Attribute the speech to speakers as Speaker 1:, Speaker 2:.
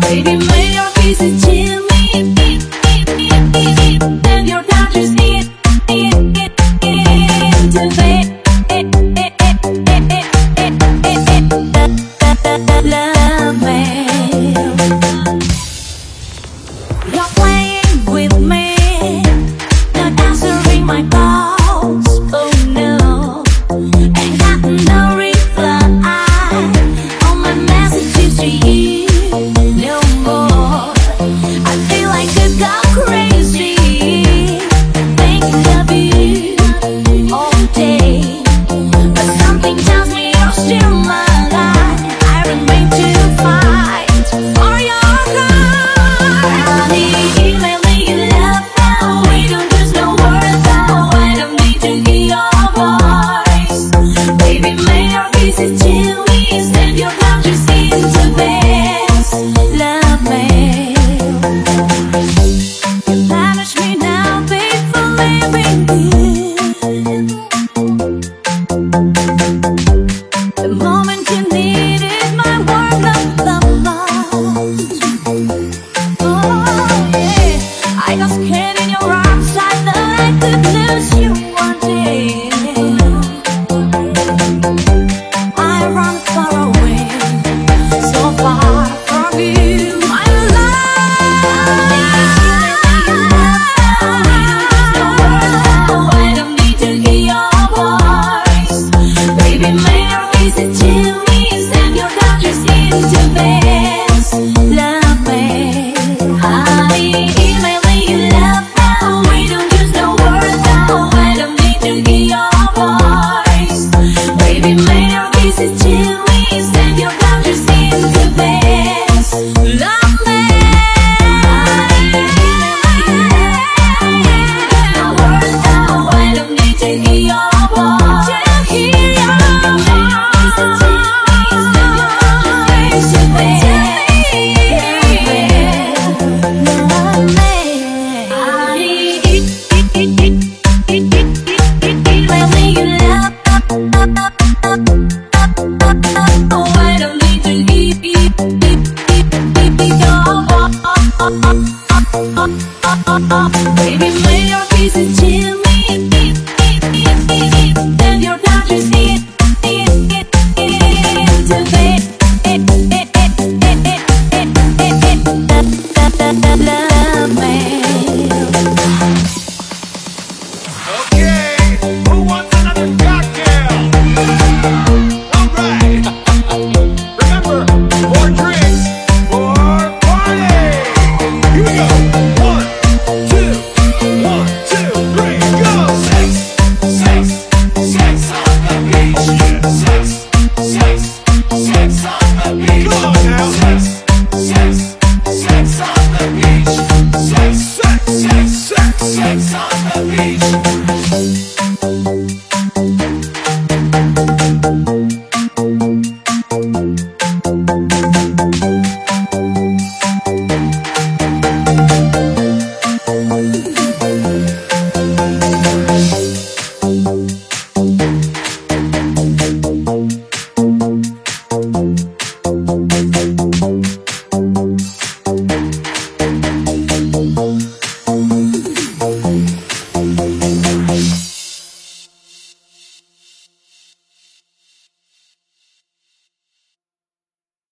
Speaker 1: baby 没有彼此亲密。Oh, Baby, please.